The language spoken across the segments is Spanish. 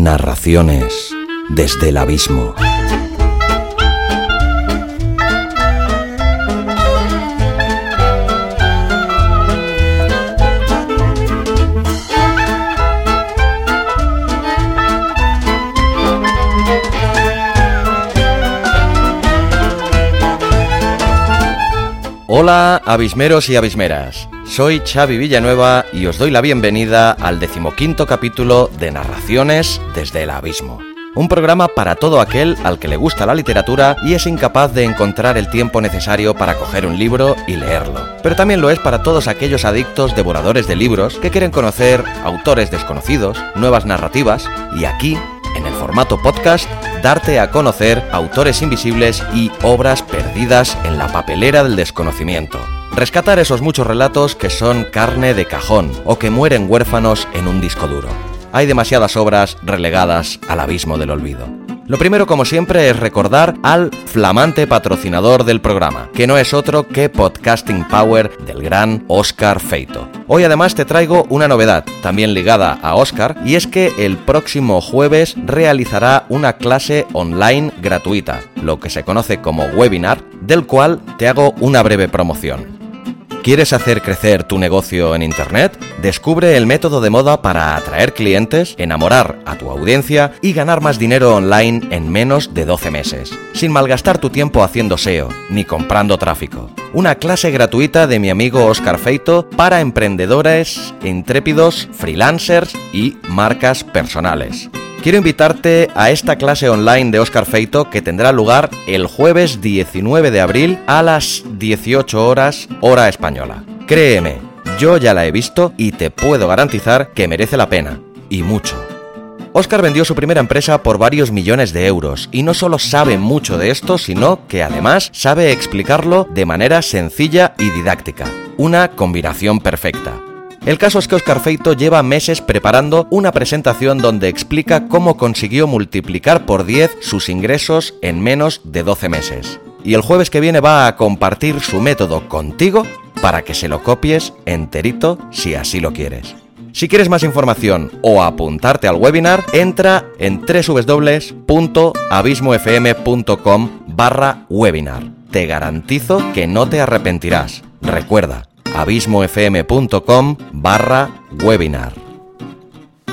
Narraciones desde el abismo. Hola, abismeros y abismeras. Soy Xavi Villanueva y os doy la bienvenida al decimoquinto capítulo de Narraciones desde el Abismo. Un programa para todo aquel al que le gusta la literatura y es incapaz de encontrar el tiempo necesario para coger un libro y leerlo. Pero también lo es para todos aquellos adictos devoradores de libros que quieren conocer autores desconocidos, nuevas narrativas y aquí, en el formato podcast, darte a conocer autores invisibles y obras perdidas en la papelera del desconocimiento. Rescatar esos muchos relatos que son carne de cajón o que mueren huérfanos en un disco duro. Hay demasiadas obras relegadas al abismo del olvido. Lo primero, como siempre, es recordar al flamante patrocinador del programa, que no es otro que Podcasting Power del gran Oscar Feito. Hoy además te traigo una novedad, también ligada a Oscar, y es que el próximo jueves realizará una clase online gratuita, lo que se conoce como webinar, del cual te hago una breve promoción. ¿Quieres hacer crecer tu negocio en Internet? Descubre el método de moda para atraer clientes, enamorar a tu audiencia y ganar más dinero online en menos de 12 meses, sin malgastar tu tiempo haciendo SEO ni comprando tráfico. Una clase gratuita de mi amigo Oscar Feito para emprendedores, intrépidos, freelancers y marcas personales. Quiero invitarte a esta clase online de Oscar Feito que tendrá lugar el jueves 19 de abril a las 18 horas hora española. Créeme, yo ya la he visto y te puedo garantizar que merece la pena, y mucho. Oscar vendió su primera empresa por varios millones de euros y no solo sabe mucho de esto, sino que además sabe explicarlo de manera sencilla y didáctica. Una combinación perfecta. El caso es que Oscar Feito lleva meses preparando una presentación donde explica cómo consiguió multiplicar por 10 sus ingresos en menos de 12 meses. Y el jueves que viene va a compartir su método contigo para que se lo copies enterito si así lo quieres. Si quieres más información o apuntarte al webinar, entra en www.abismofm.com barra webinar. Te garantizo que no te arrepentirás. Recuerda, abismofm.com barra webinar.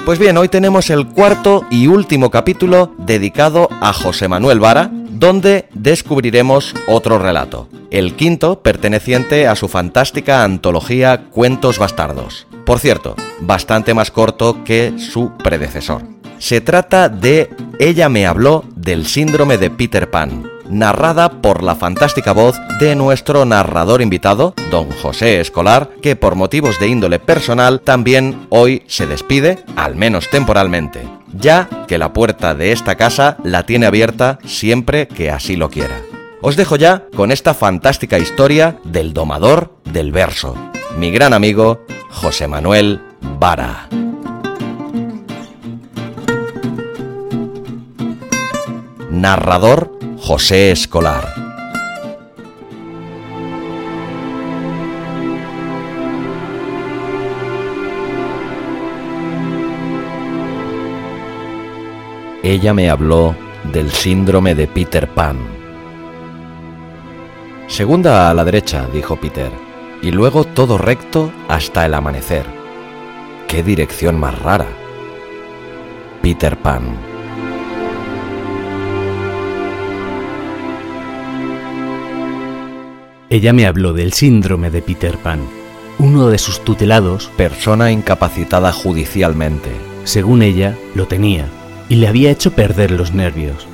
Pues bien, hoy tenemos el cuarto y último capítulo dedicado a José Manuel Vara, donde descubriremos otro relato, el quinto perteneciente a su fantástica antología Cuentos Bastardos. Por cierto, bastante más corto que su predecesor. Se trata de Ella me habló del síndrome de Peter Pan, narrada por la fantástica voz de nuestro narrador invitado, don José Escolar, que por motivos de índole personal también hoy se despide, al menos temporalmente, ya que la puerta de esta casa la tiene abierta siempre que así lo quiera. Os dejo ya con esta fantástica historia del domador del verso, mi gran amigo José Manuel Vara. Narrador José Escolar. Ella me habló del síndrome de Peter Pan. Segunda a la derecha, dijo Peter, y luego todo recto hasta el amanecer. ¡Qué dirección más rara! Peter Pan. Ella me habló del síndrome de Peter Pan. Uno de sus tutelados, persona incapacitada judicialmente, según ella, lo tenía y le había hecho perder los nervios.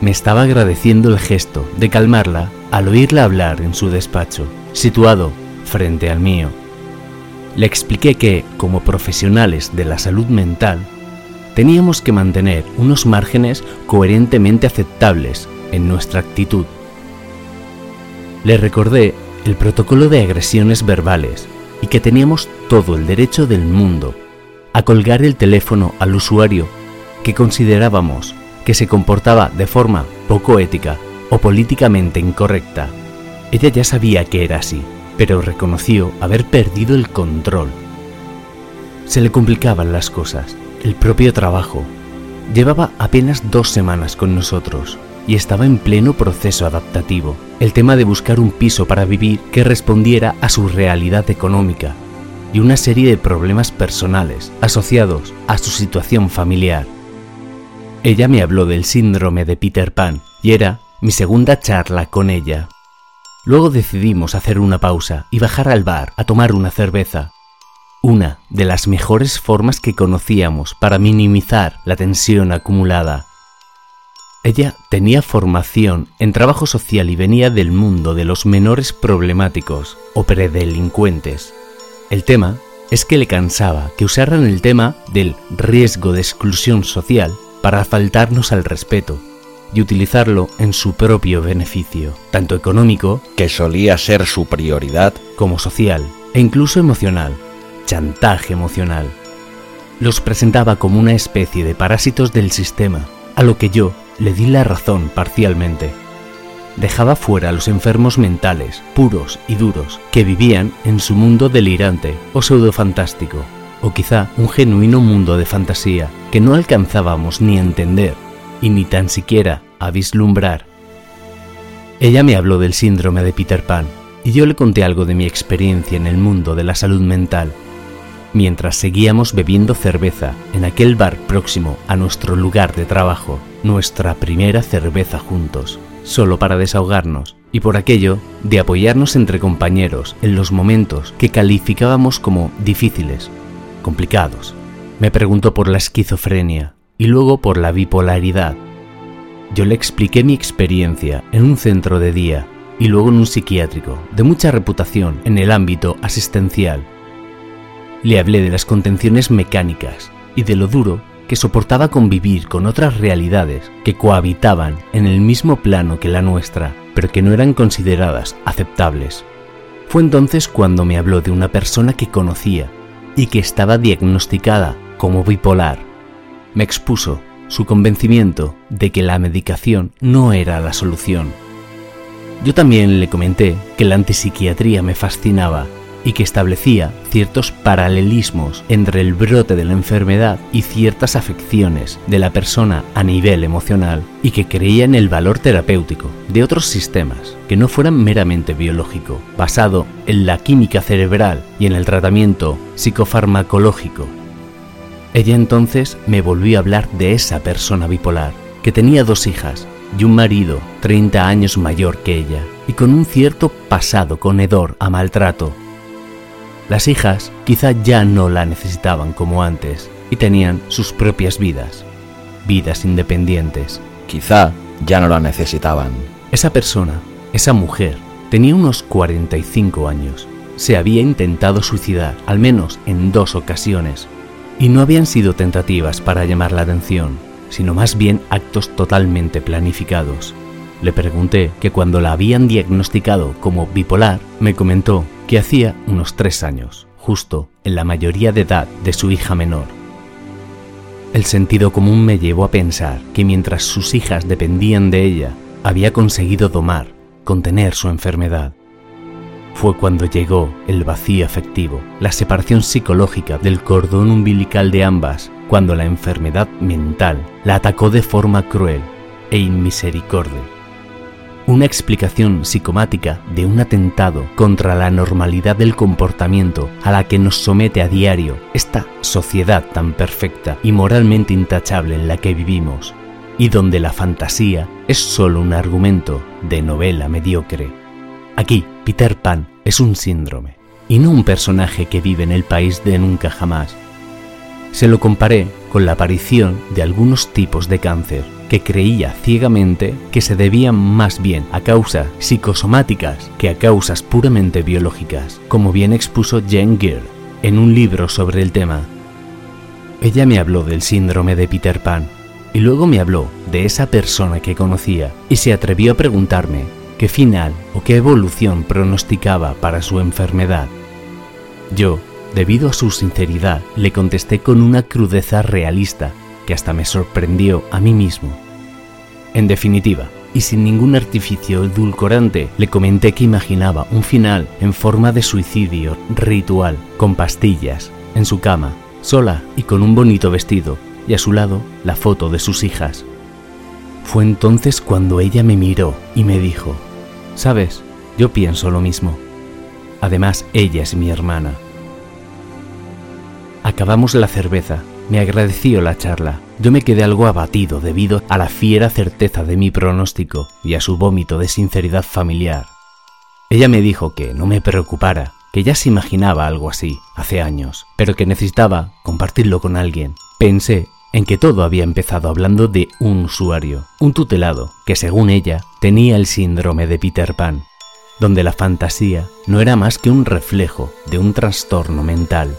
Me estaba agradeciendo el gesto de calmarla al oírla hablar en su despacho, situado frente al mío. Le expliqué que, como profesionales de la salud mental, teníamos que mantener unos márgenes coherentemente aceptables en nuestra actitud le recordé el protocolo de agresiones verbales y que teníamos todo el derecho del mundo a colgar el teléfono al usuario que considerábamos que se comportaba de forma poco ética o políticamente incorrecta. Ella ya sabía que era así, pero reconoció haber perdido el control. Se le complicaban las cosas, el propio trabajo, llevaba apenas dos semanas con nosotros y estaba en pleno proceso adaptativo. El tema de buscar un piso para vivir que respondiera a su realidad económica y una serie de problemas personales asociados a su situación familiar. Ella me habló del síndrome de Peter Pan y era mi segunda charla con ella. Luego decidimos hacer una pausa y bajar al bar a tomar una cerveza. Una de las mejores formas que conocíamos para minimizar la tensión acumulada. Ella tenía formación en trabajo social y venía del mundo de los menores problemáticos o predelincuentes. El tema es que le cansaba que usaran el tema del riesgo de exclusión social para faltarnos al respeto y utilizarlo en su propio beneficio, tanto económico, que solía ser su prioridad, como social e incluso emocional, chantaje emocional. Los presentaba como una especie de parásitos del sistema, a lo que yo le di la razón parcialmente. Dejaba fuera a los enfermos mentales, puros y duros, que vivían en su mundo delirante o pseudo-fantástico, o quizá un genuino mundo de fantasía que no alcanzábamos ni a entender y ni tan siquiera a vislumbrar. Ella me habló del síndrome de Peter Pan y yo le conté algo de mi experiencia en el mundo de la salud mental, mientras seguíamos bebiendo cerveza en aquel bar próximo a nuestro lugar de trabajo, nuestra primera cerveza juntos, solo para desahogarnos y por aquello de apoyarnos entre compañeros en los momentos que calificábamos como difíciles, complicados. Me preguntó por la esquizofrenia, y luego por la bipolaridad. Yo le expliqué mi experiencia en un centro de día y luego en un psiquiátrico, de mucha reputación en el ámbito asistencial. Le hablé de las contenciones mecánicas y de lo duro que soportaba convivir con otras realidades que cohabitaban en el mismo plano que la nuestra, pero que no eran consideradas aceptables. Fue entonces cuando me habló de una persona que conocía y que estaba diagnosticada como bipolar me expuso su convencimiento de que la medicación no era la solución. Yo también le comenté que la antipsiquiatría me fascinaba y que establecía ciertos paralelismos entre el brote de la enfermedad y ciertas afecciones de la persona a nivel emocional y que creía en el valor terapéutico de otros sistemas que no fueran meramente biológico, basado en la química cerebral y en el tratamiento psicofarmacológico ella entonces me volvió a hablar de esa persona bipolar, que tenía dos hijas y un marido 30 años mayor que ella, y con un cierto pasado conedor a maltrato. Las hijas quizá ya no la necesitaban como antes, y tenían sus propias vidas, vidas independientes. Quizá ya no la necesitaban. Esa persona, esa mujer, tenía unos 45 años. Se había intentado suicidar, al menos en dos ocasiones, y no habían sido tentativas para llamar la atención, sino más bien actos totalmente planificados. Le pregunté que cuando la habían diagnosticado como bipolar, me comentó que hacía unos tres años, justo en la mayoría de edad de su hija menor. El sentido común me llevó a pensar que mientras sus hijas dependían de ella, había conseguido domar, contener su enfermedad fue cuando llegó el vacío afectivo, la separación psicológica del cordón umbilical de ambas, cuando la enfermedad mental la atacó de forma cruel e inmisericorde. Una explicación psicomática de un atentado contra la normalidad del comportamiento a la que nos somete a diario esta sociedad tan perfecta y moralmente intachable en la que vivimos, y donde la fantasía es solo un argumento de novela mediocre. Aquí, Peter Pan es un síndrome y no un personaje que vive en el país de nunca jamás. Se lo comparé con la aparición de algunos tipos de cáncer que creía ciegamente que se debían más bien a causas psicosomáticas que a causas puramente biológicas, como bien expuso Jane Gear en un libro sobre el tema. Ella me habló del síndrome de Peter Pan y luego me habló de esa persona que conocía y se atrevió a preguntarme qué final o qué evolución pronosticaba para su enfermedad. Yo, debido a su sinceridad, le contesté con una crudeza realista que hasta me sorprendió a mí mismo. En definitiva, y sin ningún artificio edulcorante, le comenté que imaginaba un final en forma de suicidio ritual, con pastillas, en su cama, sola y con un bonito vestido, y a su lado la foto de sus hijas. Fue entonces cuando ella me miró y me dijo, Sabes, yo pienso lo mismo. Además, ella es mi hermana. Acabamos la cerveza. Me agradeció la charla. Yo me quedé algo abatido debido a la fiera certeza de mi pronóstico y a su vómito de sinceridad familiar. Ella me dijo que no me preocupara, que ya se imaginaba algo así hace años, pero que necesitaba compartirlo con alguien. Pensé en que todo había empezado hablando de un usuario, un tutelado, que según ella tenía el síndrome de Peter Pan, donde la fantasía no era más que un reflejo de un trastorno mental.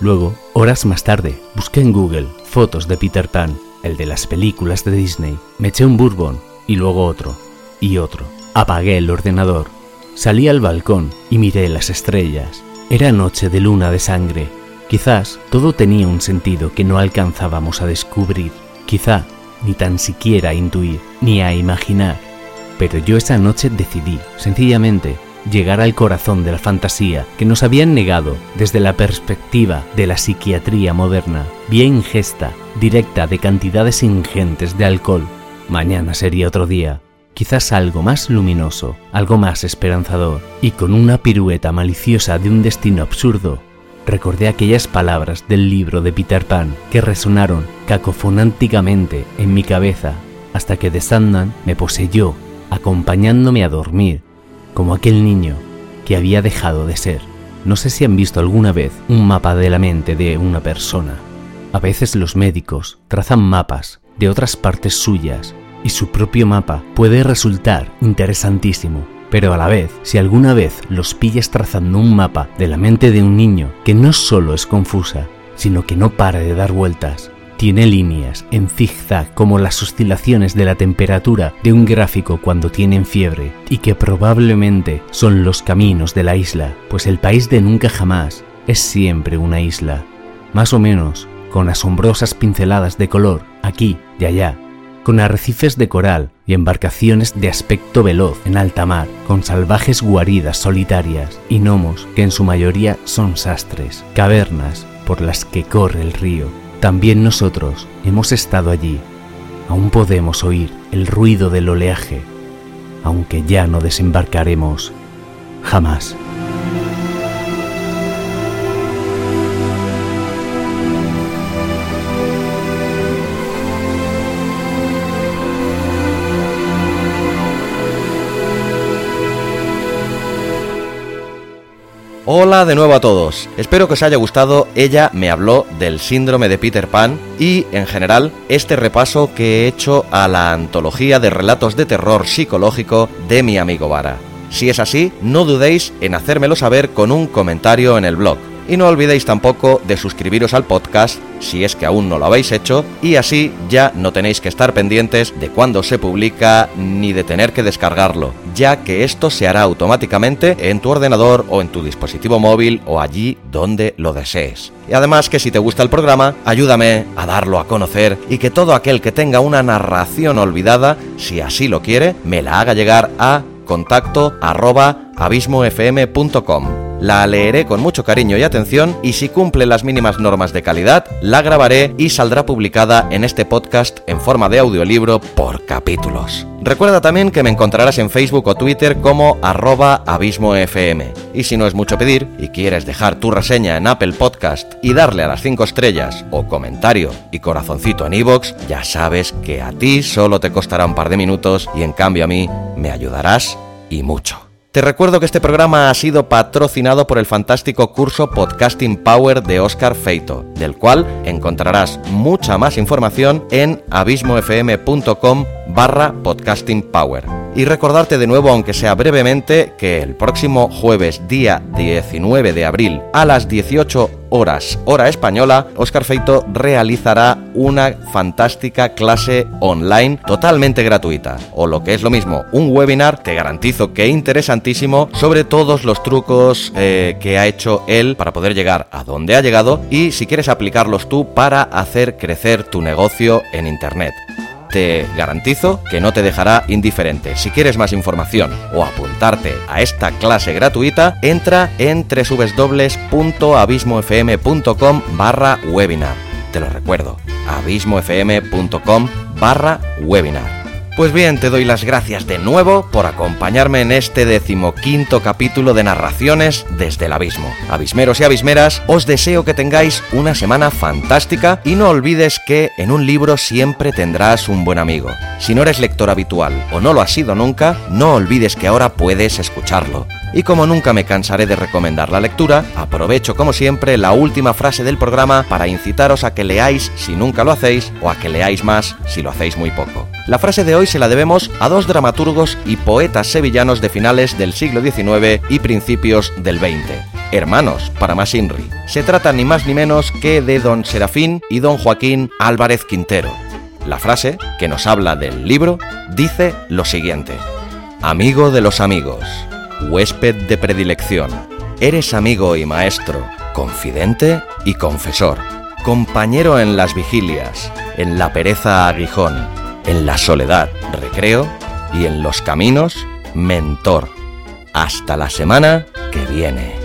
Luego, horas más tarde, busqué en Google fotos de Peter Pan, el de las películas de Disney, me eché un bourbon y luego otro, y otro. Apagué el ordenador, salí al balcón y miré las estrellas. Era noche de luna de sangre Quizás todo tenía un sentido que no alcanzábamos a descubrir, quizá ni tan siquiera a intuir, ni a imaginar. Pero yo esa noche decidí, sencillamente, llegar al corazón de la fantasía que nos habían negado desde la perspectiva de la psiquiatría moderna, vía ingesta directa de cantidades ingentes de alcohol. Mañana sería otro día, quizás algo más luminoso, algo más esperanzador, y con una pirueta maliciosa de un destino absurdo, recordé aquellas palabras del libro de Peter Pan que resonaron cacofonánticamente en mi cabeza hasta que de Sandman me poseyó, acompañándome a dormir, como aquel niño que había dejado de ser. No sé si han visto alguna vez un mapa de la mente de una persona. A veces los médicos trazan mapas de otras partes suyas y su propio mapa puede resultar interesantísimo pero a la vez, si alguna vez los pillas trazando un mapa de la mente de un niño que no solo es confusa, sino que no para de dar vueltas, tiene líneas en zigzag como las oscilaciones de la temperatura de un gráfico cuando tienen fiebre, y que probablemente son los caminos de la isla, pues el país de nunca jamás es siempre una isla, más o menos con asombrosas pinceladas de color aquí y allá, con arrecifes de coral y embarcaciones de aspecto veloz en alta mar, con salvajes guaridas solitarias y gnomos que en su mayoría son sastres, cavernas por las que corre el río. También nosotros hemos estado allí. Aún podemos oír el ruido del oleaje, aunque ya no desembarcaremos jamás. Hola de nuevo a todos. Espero que os haya gustado. Ella me habló del síndrome de Peter Pan y, en general, este repaso que he hecho a la antología de relatos de terror psicológico de mi amigo Vara. Si es así, no dudéis en hacérmelo saber con un comentario en el blog. Y no olvidéis tampoco de suscribiros al podcast si es que aún no lo habéis hecho y así ya no tenéis que estar pendientes de cuándo se publica ni de tener que descargarlo, ya que esto se hará automáticamente en tu ordenador o en tu dispositivo móvil o allí donde lo desees. Y además que si te gusta el programa, ayúdame a darlo a conocer y que todo aquel que tenga una narración olvidada, si así lo quiere, me la haga llegar a contacto abismofm.com. La leeré con mucho cariño y atención y si cumple las mínimas normas de calidad, la grabaré y saldrá publicada en este podcast en forma de audiolibro por capítulos. Recuerda también que me encontrarás en Facebook o Twitter como arroba abismofm. Y si no es mucho pedir y quieres dejar tu reseña en Apple Podcast y darle a las 5 estrellas o comentario y corazoncito en iVoox, ya sabes que a ti solo te costará un par de minutos y en cambio a mí me ayudarás y mucho. Te recuerdo que este programa ha sido patrocinado por el fantástico curso Podcasting Power de Oscar Feito, del cual encontrarás mucha más información en abismofm.com barra podcasting power. Y recordarte de nuevo, aunque sea brevemente, que el próximo jueves día 19 de abril a las 18 horas hora española, Oscar Feito realizará una fantástica clase online totalmente gratuita. O lo que es lo mismo, un webinar, te garantizo que interesantísimo, sobre todos los trucos eh, que ha hecho él para poder llegar a donde ha llegado y si quieres aplicarlos tú para hacer crecer tu negocio en Internet te garantizo que no te dejará indiferente. Si quieres más información o apuntarte a esta clase gratuita, entra en www.abismofm.com barra webinar. Te lo recuerdo, abismofm.com barra webinar. Pues bien, te doy las gracias de nuevo por acompañarme en este decimoquinto capítulo de narraciones desde el abismo. Abismeros y abismeras, os deseo que tengáis una semana fantástica y no olvides que en un libro siempre tendrás un buen amigo. Si no eres lector habitual o no lo has sido nunca, no olvides que ahora puedes escucharlo. Y como nunca me cansaré de recomendar la lectura, aprovecho como siempre la última frase del programa para incitaros a que leáis si nunca lo hacéis o a que leáis más si lo hacéis muy poco. La frase de hoy se la debemos a dos dramaturgos y poetas sevillanos de finales del siglo XIX y principios del XX. Hermanos, para más Inri. Se trata ni más ni menos que de don Serafín y don Joaquín Álvarez Quintero. La frase, que nos habla del libro, dice lo siguiente. Amigo de los amigos huésped de predilección. Eres amigo y maestro, confidente y confesor, compañero en las vigilias, en la pereza aguijón, en la soledad recreo y en los caminos mentor. Hasta la semana que viene.